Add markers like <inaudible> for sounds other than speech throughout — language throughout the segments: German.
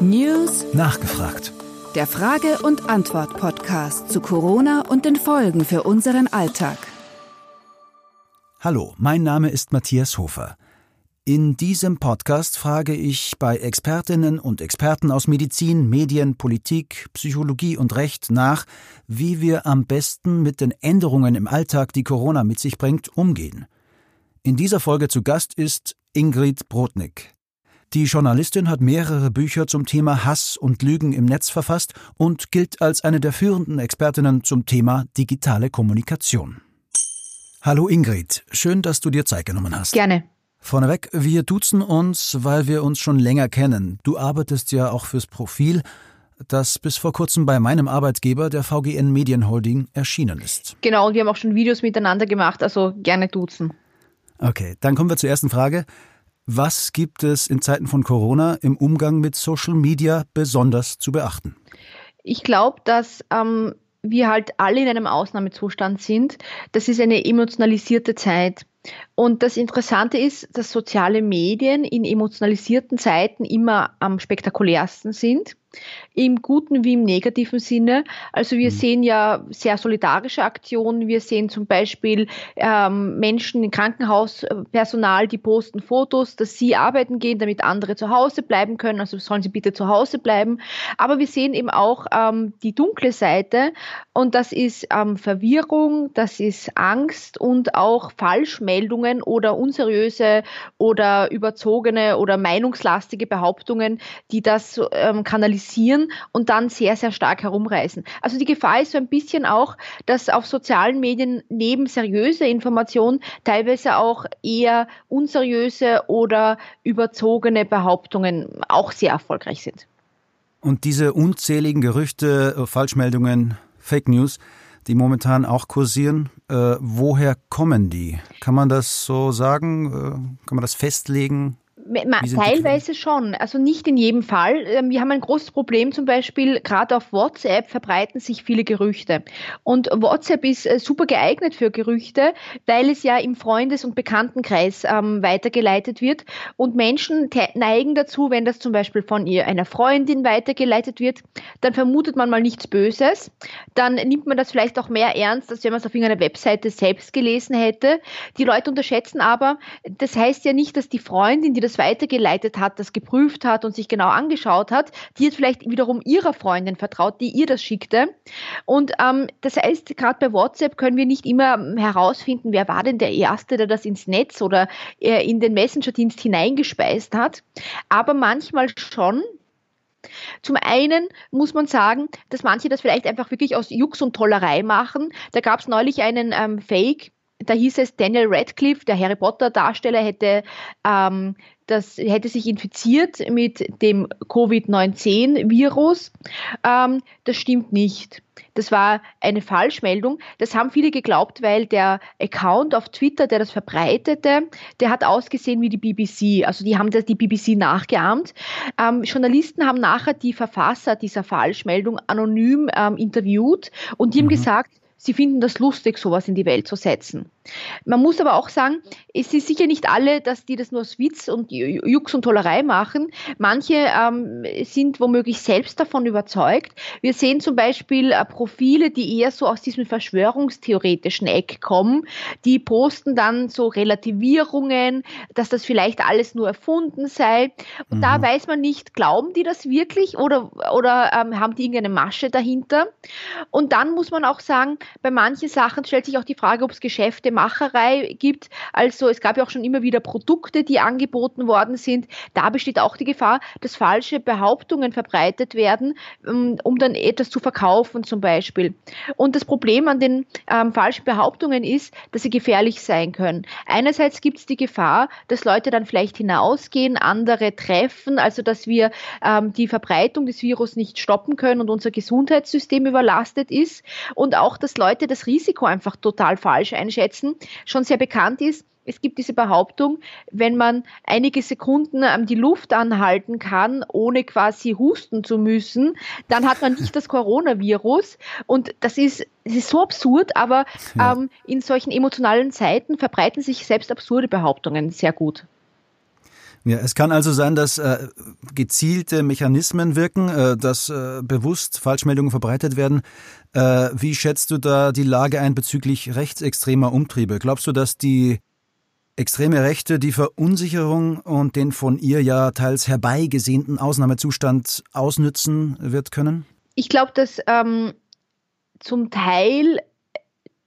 News Nachgefragt. Der Frage- und Antwort-Podcast zu Corona und den Folgen für unseren Alltag. Hallo, mein Name ist Matthias Hofer. In diesem Podcast frage ich bei Expertinnen und Experten aus Medizin, Medien, Politik, Psychologie und Recht nach, wie wir am besten mit den Änderungen im Alltag, die Corona mit sich bringt, umgehen. In dieser Folge zu Gast ist Ingrid Brodnik. Die Journalistin hat mehrere Bücher zum Thema Hass und Lügen im Netz verfasst und gilt als eine der führenden Expertinnen zum Thema digitale Kommunikation. Hallo Ingrid, schön, dass du dir Zeit genommen hast. Gerne. Vorneweg, wir duzen uns, weil wir uns schon länger kennen. Du arbeitest ja auch fürs Profil, das bis vor kurzem bei meinem Arbeitgeber, der VGN Medienholding, erschienen ist. Genau, und wir haben auch schon Videos miteinander gemacht, also gerne duzen. Okay, dann kommen wir zur ersten Frage. Was gibt es in Zeiten von Corona im Umgang mit Social Media besonders zu beachten? Ich glaube, dass ähm, wir halt alle in einem Ausnahmezustand sind. Das ist eine emotionalisierte Zeit. Und das Interessante ist, dass soziale Medien in emotionalisierten Zeiten immer am spektakulärsten sind im guten wie im negativen Sinne. Also wir mhm. sehen ja sehr solidarische Aktionen. Wir sehen zum Beispiel ähm, Menschen, Krankenhauspersonal, die posten Fotos, dass sie arbeiten gehen, damit andere zu Hause bleiben können. Also sollen sie bitte zu Hause bleiben. Aber wir sehen eben auch ähm, die dunkle Seite und das ist ähm, Verwirrung, das ist Angst und auch Falschmeldungen oder unseriöse oder überzogene oder meinungslastige Behauptungen, die das ähm, kanalisieren und dann sehr, sehr stark herumreißen. Also die Gefahr ist so ein bisschen auch, dass auf sozialen Medien neben seriöser Information teilweise auch eher unseriöse oder überzogene Behauptungen auch sehr erfolgreich sind. Und diese unzähligen Gerüchte, äh, Falschmeldungen, Fake News, die momentan auch kursieren, äh, woher kommen die? Kann man das so sagen? Äh, kann man das festlegen? Teilweise schon, also nicht in jedem Fall. Ähm, wir haben ein großes Problem zum Beispiel, gerade auf WhatsApp verbreiten sich viele Gerüchte. Und WhatsApp ist äh, super geeignet für Gerüchte, weil es ja im Freundes- und Bekanntenkreis ähm, weitergeleitet wird. Und Menschen neigen dazu, wenn das zum Beispiel von ihr einer Freundin weitergeleitet wird, dann vermutet man mal nichts Böses. Dann nimmt man das vielleicht auch mehr ernst, als wenn man es auf irgendeiner Webseite selbst gelesen hätte. Die Leute unterschätzen aber, das heißt ja nicht, dass die Freundin, die das weitergeleitet hat, das geprüft hat und sich genau angeschaut hat, die hat vielleicht wiederum ihrer Freundin vertraut, die ihr das schickte. Und ähm, das heißt, gerade bei WhatsApp können wir nicht immer herausfinden, wer war denn der Erste, der das ins Netz oder äh, in den Messenger-Dienst hineingespeist hat. Aber manchmal schon, zum einen muss man sagen, dass manche das vielleicht einfach wirklich aus Jux und Tollerei machen. Da gab es neulich einen ähm, Fake, da hieß es, Daniel Radcliffe, der Harry Potter-Darsteller, hätte ähm, das hätte sich infiziert mit dem Covid-19-Virus. Ähm, das stimmt nicht. Das war eine Falschmeldung. Das haben viele geglaubt, weil der Account auf Twitter, der das verbreitete, der hat ausgesehen wie die BBC. Also die haben das die BBC nachgeahmt. Ähm, Journalisten haben nachher die Verfasser dieser Falschmeldung anonym ähm, interviewt und die mhm. haben gesagt, sie finden das lustig, sowas in die Welt zu setzen. Man muss aber auch sagen, es ist sicher nicht alle, dass die das nur aus Witz und Jux und Tollerei machen. Manche ähm, sind womöglich selbst davon überzeugt. Wir sehen zum Beispiel äh, Profile, die eher so aus diesem verschwörungstheoretischen Eck kommen. Die posten dann so Relativierungen, dass das vielleicht alles nur erfunden sei. Und mhm. da weiß man nicht, glauben die das wirklich oder, oder ähm, haben die irgendeine Masche dahinter? Und dann muss man auch sagen, bei manchen Sachen stellt sich auch die Frage, ob es Geschäfte Macherei gibt. Also es gab ja auch schon immer wieder Produkte, die angeboten worden sind. Da besteht auch die Gefahr, dass falsche Behauptungen verbreitet werden, ähm, um dann etwas zu verkaufen zum Beispiel. Und das Problem an den ähm, falschen Behauptungen ist, dass sie gefährlich sein können. Einerseits gibt es die Gefahr, dass Leute dann vielleicht hinausgehen, andere treffen, also dass wir ähm, die Verbreitung des Virus nicht stoppen können und unser Gesundheitssystem überlastet ist. Und auch, dass Leute das Risiko einfach total falsch einschätzen Menschen schon sehr bekannt ist. Es gibt diese Behauptung, wenn man einige Sekunden ähm, die Luft anhalten kann, ohne quasi husten zu müssen, dann hat man nicht das Coronavirus. Und das ist, das ist so absurd, aber ähm, in solchen emotionalen Zeiten verbreiten sich selbst absurde Behauptungen sehr gut. Ja, es kann also sein, dass äh, gezielte Mechanismen wirken, äh, dass äh, bewusst Falschmeldungen verbreitet werden. Äh, wie schätzt du da die Lage ein bezüglich rechtsextremer Umtriebe? Glaubst du, dass die extreme Rechte die Verunsicherung und den von ihr ja teils herbeigesehnten Ausnahmezustand ausnützen wird können? Ich glaube, dass ähm, zum Teil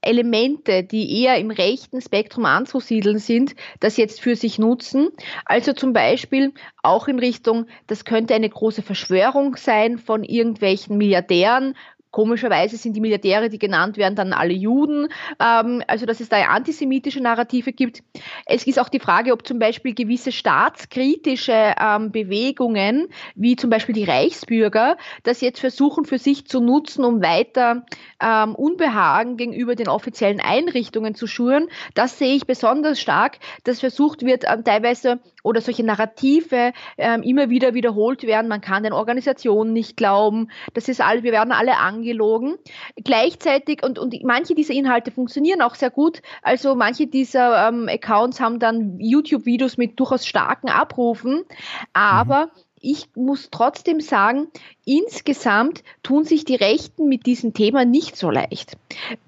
Elemente, die eher im rechten Spektrum anzusiedeln sind, das jetzt für sich nutzen. Also zum Beispiel auch in Richtung, das könnte eine große Verschwörung sein von irgendwelchen Milliardären, Komischerweise sind die Milliardäre, die genannt werden, dann alle Juden. Ähm, also dass es da antisemitische Narrative gibt. Es ist auch die Frage, ob zum Beispiel gewisse staatskritische ähm, Bewegungen, wie zum Beispiel die Reichsbürger, das jetzt versuchen für sich zu nutzen, um weiter ähm, Unbehagen gegenüber den offiziellen Einrichtungen zu schüren. Das sehe ich besonders stark, dass versucht wird, ähm, teilweise oder solche Narrative ähm, immer wieder wiederholt werden. Man kann den Organisationen nicht glauben. Das ist alles, wir werden alle angelogen. Gleichzeitig, und, und manche dieser Inhalte funktionieren auch sehr gut. Also manche dieser ähm, Accounts haben dann YouTube-Videos mit durchaus starken Abrufen. Aber mhm ich muss trotzdem sagen, insgesamt tun sich die Rechten mit diesem Thema nicht so leicht.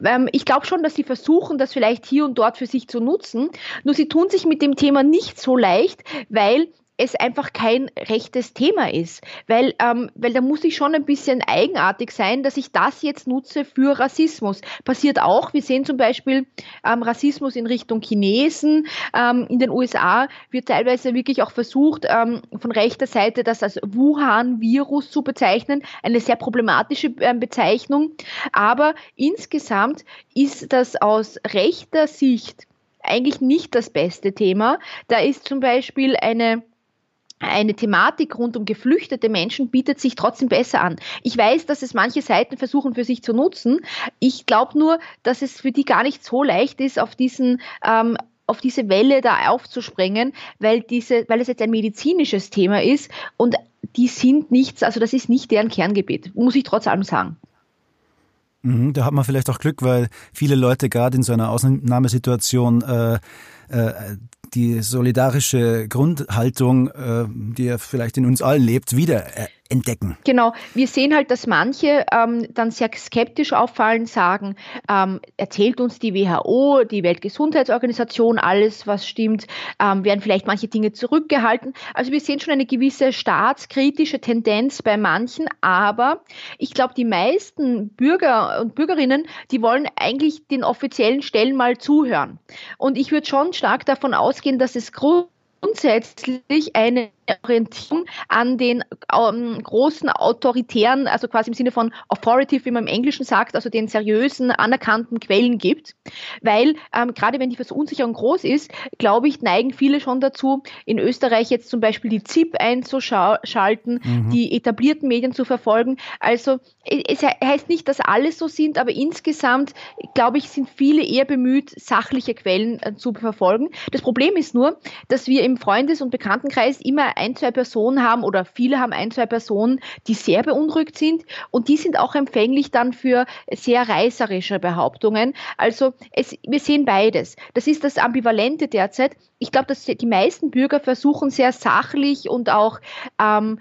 Ähm, ich glaube schon, dass sie versuchen, das vielleicht hier und dort für sich zu nutzen, nur sie tun sich mit dem Thema nicht so leicht, weil es einfach kein rechtes Thema ist. Weil, ähm, weil da muss ich schon ein bisschen eigenartig sein, dass ich das jetzt nutze für Rassismus. Passiert auch, wir sehen zum Beispiel ähm, Rassismus in Richtung Chinesen. Ähm, in den USA wird teilweise wirklich auch versucht, ähm, von rechter Seite das als Wuhan-Virus zu bezeichnen. Eine sehr problematische äh, Bezeichnung. Aber insgesamt ist das aus rechter Sicht eigentlich nicht das beste Thema. Da ist zum Beispiel eine eine Thematik rund um geflüchtete Menschen bietet sich trotzdem besser an. Ich weiß, dass es manche Seiten versuchen für sich zu nutzen. Ich glaube nur, dass es für die gar nicht so leicht ist, auf diesen ähm, auf diese Welle da aufzuspringen, weil diese, weil es jetzt ein medizinisches Thema ist und die sind nichts, also das ist nicht deren Kerngebiet, muss ich trotz allem sagen. Mhm, da hat man vielleicht auch Glück, weil viele Leute gerade in so einer Ausnahmesituation äh, äh, die solidarische Grundhaltung, äh, die ja vielleicht in uns allen lebt, wieder entdecken. Genau, wir sehen halt, dass manche ähm, dann sehr skeptisch auffallen, sagen, ähm, erzählt uns die WHO, die Weltgesundheitsorganisation alles, was stimmt, ähm, werden vielleicht manche Dinge zurückgehalten. Also wir sehen schon eine gewisse staatskritische Tendenz bei manchen, aber ich glaube, die meisten Bürger und Bürgerinnen, die wollen eigentlich den offiziellen Stellen mal zuhören. Und ich würde schon stark davon ausgehen, dass es grundsätzlich eine Orientierung an den ähm, großen autoritären, also quasi im Sinne von authoritative, wie man im Englischen sagt, also den seriösen, anerkannten Quellen gibt. Weil ähm, gerade wenn die Verunsicherung groß ist, glaube ich, neigen viele schon dazu, in Österreich jetzt zum Beispiel die ZIP einzuschalten, mhm. die etablierten Medien zu verfolgen. Also es heißt nicht, dass alle so sind, aber insgesamt, glaube ich, sind viele eher bemüht, sachliche Quellen äh, zu verfolgen. Das Problem ist nur, dass wir im Freundes- und Bekanntenkreis immer ein, zwei Personen haben oder viele haben ein, zwei Personen, die sehr beunruhigt sind und die sind auch empfänglich dann für sehr reißerische Behauptungen. Also es, wir sehen beides. Das ist das Ambivalente derzeit. Ich glaube, dass die meisten Bürger versuchen sehr sachlich und auch ähm,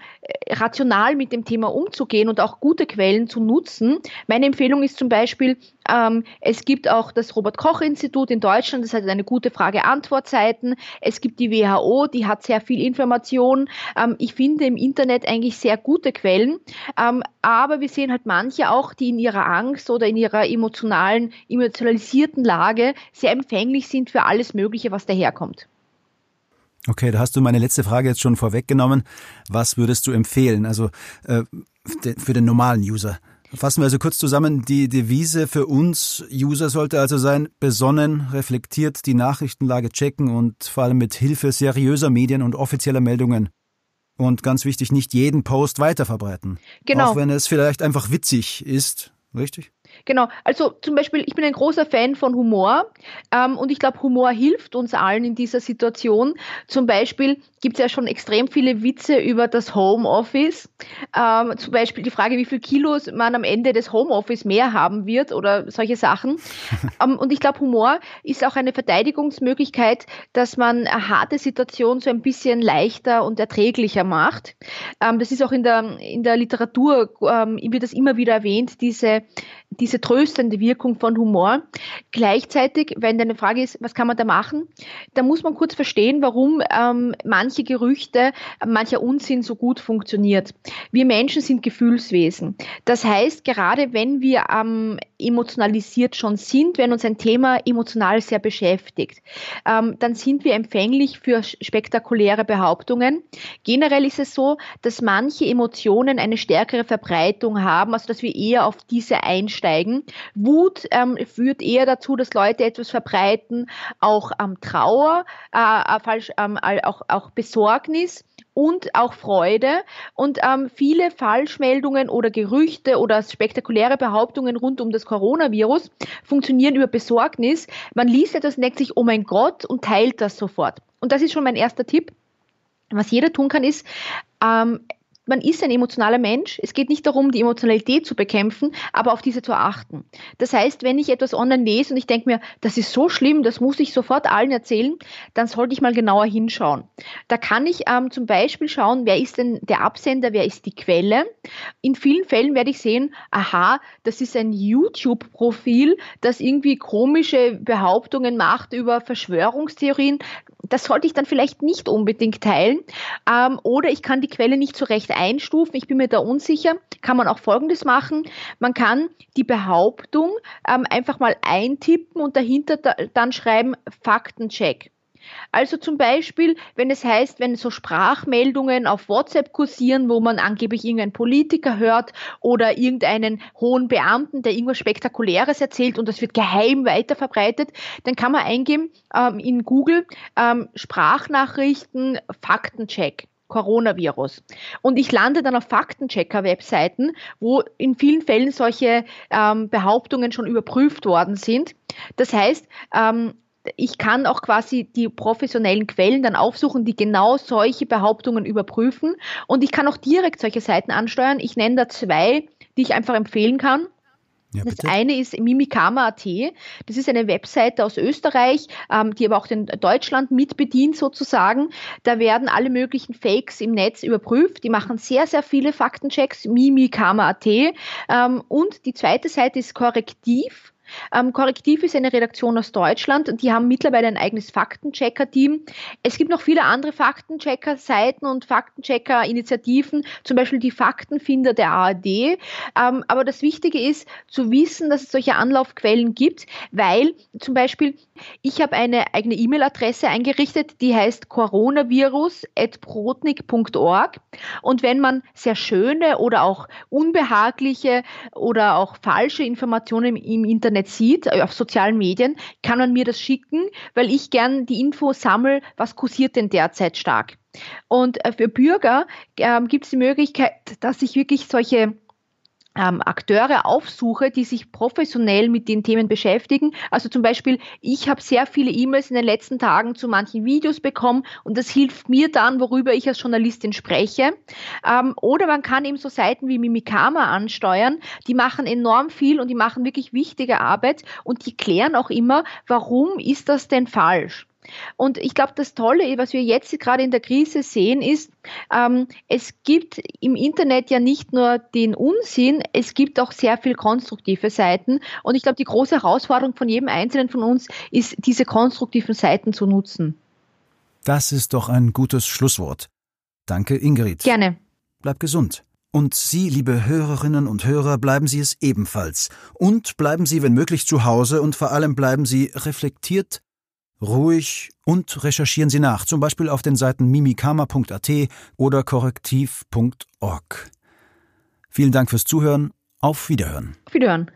rational mit dem Thema umzugehen und auch gute Quellen zu nutzen. Meine Empfehlung ist zum Beispiel, ähm, es gibt auch das Robert-Koch-Institut in Deutschland, das hat eine gute Frage-Antwort-Seiten. Es gibt die WHO, die hat sehr viel Information. Ähm, ich finde im Internet eigentlich sehr gute Quellen, ähm, aber wir sehen halt manche auch, die in ihrer Angst oder in ihrer emotionalen, emotionalisierten Lage sehr empfänglich sind für alles Mögliche, was daherkommt. Okay, da hast du meine letzte Frage jetzt schon vorweggenommen. Was würdest du empfehlen? Also äh, für den normalen User. Fassen wir also kurz zusammen. Die Devise für uns User sollte also sein, besonnen, reflektiert die Nachrichtenlage checken und vor allem mit Hilfe seriöser Medien und offizieller Meldungen. Und ganz wichtig, nicht jeden Post weiterverbreiten. Genau. Auch wenn es vielleicht einfach witzig ist, richtig? Genau, also zum Beispiel, ich bin ein großer Fan von Humor ähm, und ich glaube, Humor hilft uns allen in dieser Situation. Zum Beispiel gibt es ja schon extrem viele Witze über das Homeoffice. Ähm, zum Beispiel die Frage, wie viel Kilos man am Ende des Homeoffice mehr haben wird oder solche Sachen. <laughs> ähm, und ich glaube, Humor ist auch eine Verteidigungsmöglichkeit, dass man eine harte Situation so ein bisschen leichter und erträglicher macht. Ähm, das ist auch in der, in der Literatur, ähm, wird das immer wieder erwähnt, diese diese tröstende Wirkung von Humor. Gleichzeitig, wenn deine Frage ist, was kann man da machen, da muss man kurz verstehen, warum ähm, manche Gerüchte, mancher Unsinn so gut funktioniert. Wir Menschen sind Gefühlswesen. Das heißt, gerade wenn wir ähm, emotionalisiert schon sind, wenn uns ein Thema emotional sehr beschäftigt, ähm, dann sind wir empfänglich für spektakuläre Behauptungen. Generell ist es so, dass manche Emotionen eine stärkere Verbreitung haben, also dass wir eher auf diese einsteigen. Wut ähm, führt eher dazu, dass Leute etwas verbreiten, auch ähm, Trauer, äh, falsch, ähm, auch, auch Besorgnis und auch Freude. Und ähm, viele Falschmeldungen oder Gerüchte oder spektakuläre Behauptungen rund um das Coronavirus funktionieren über Besorgnis. Man liest etwas denkt sich, oh mein Gott, und teilt das sofort. Und das ist schon mein erster Tipp. Was jeder tun kann, ist, ähm, man ist ein emotionaler Mensch. Es geht nicht darum, die Emotionalität zu bekämpfen, aber auf diese zu achten. Das heißt, wenn ich etwas online lese und ich denke mir, das ist so schlimm, das muss ich sofort allen erzählen, dann sollte ich mal genauer hinschauen. Da kann ich ähm, zum Beispiel schauen, wer ist denn der Absender, wer ist die Quelle. In vielen Fällen werde ich sehen, aha, das ist ein YouTube-Profil, das irgendwie komische Behauptungen macht über Verschwörungstheorien das sollte ich dann vielleicht nicht unbedingt teilen. Ähm, oder ich kann die Quelle nicht so recht einstufen. Ich bin mir da unsicher. Kann man auch Folgendes machen. Man kann die Behauptung ähm, einfach mal eintippen und dahinter da, dann schreiben Faktencheck. Also zum Beispiel, wenn es heißt, wenn so Sprachmeldungen auf WhatsApp kursieren, wo man angeblich irgendeinen Politiker hört oder irgendeinen hohen Beamten, der irgendwas Spektakuläres erzählt und das wird geheim weiterverbreitet, dann kann man eingeben ähm, in Google ähm, Sprachnachrichten Faktencheck. Coronavirus. Und ich lande dann auf Faktenchecker-Webseiten, wo in vielen Fällen solche ähm, Behauptungen schon überprüft worden sind. Das heißt, ähm, ich kann auch quasi die professionellen Quellen dann aufsuchen, die genau solche Behauptungen überprüfen. Und ich kann auch direkt solche Seiten ansteuern. Ich nenne da zwei, die ich einfach empfehlen kann. Ja, das eine ist Mimikama.at. Das ist eine Webseite aus Österreich, ähm, die aber auch den Deutschland mitbedient sozusagen. Da werden alle möglichen Fakes im Netz überprüft. Die machen sehr, sehr viele Faktenchecks. Mimikama.at. Ähm, und die zweite Seite ist Korrektiv. Ähm, Korrektiv ist eine Redaktion aus Deutschland die haben mittlerweile ein eigenes Faktenchecker-Team. Es gibt noch viele andere Faktenchecker-Seiten und Faktenchecker-Initiativen, zum Beispiel die Faktenfinder der ARD. Ähm, aber das Wichtige ist zu wissen, dass es solche Anlaufquellen gibt, weil zum Beispiel ich habe eine eigene E-Mail-Adresse eingerichtet, die heißt coronavirus.protnik.org. Und wenn man sehr schöne oder auch unbehagliche oder auch falsche Informationen im Internet sieht, äh, auf sozialen Medien, kann man mir das schicken, weil ich gern die Info sammle, was kursiert denn derzeit stark. Und äh, für Bürger ähm, gibt es die Möglichkeit, dass ich wirklich solche ähm, Akteure aufsuche, die sich professionell mit den Themen beschäftigen. Also zum Beispiel, ich habe sehr viele E-Mails in den letzten Tagen zu manchen Videos bekommen und das hilft mir dann, worüber ich als Journalistin spreche. Ähm, oder man kann eben so Seiten wie Mimikama ansteuern, die machen enorm viel und die machen wirklich wichtige Arbeit und die klären auch immer, warum ist das denn falsch? Und ich glaube, das Tolle, was wir jetzt gerade in der Krise sehen, ist, ähm, es gibt im Internet ja nicht nur den Unsinn, es gibt auch sehr viel konstruktive Seiten. Und ich glaube, die große Herausforderung von jedem Einzelnen von uns ist, diese konstruktiven Seiten zu nutzen. Das ist doch ein gutes Schlusswort. Danke, Ingrid. Gerne. Bleib gesund. Und Sie, liebe Hörerinnen und Hörer, bleiben Sie es ebenfalls. Und bleiben Sie, wenn möglich, zu Hause und vor allem bleiben Sie reflektiert, ruhig und recherchieren Sie nach, zum Beispiel auf den Seiten mimikama.at oder korrektiv.org. Vielen Dank fürs Zuhören. Auf Wiederhören. Auf Wiederhören.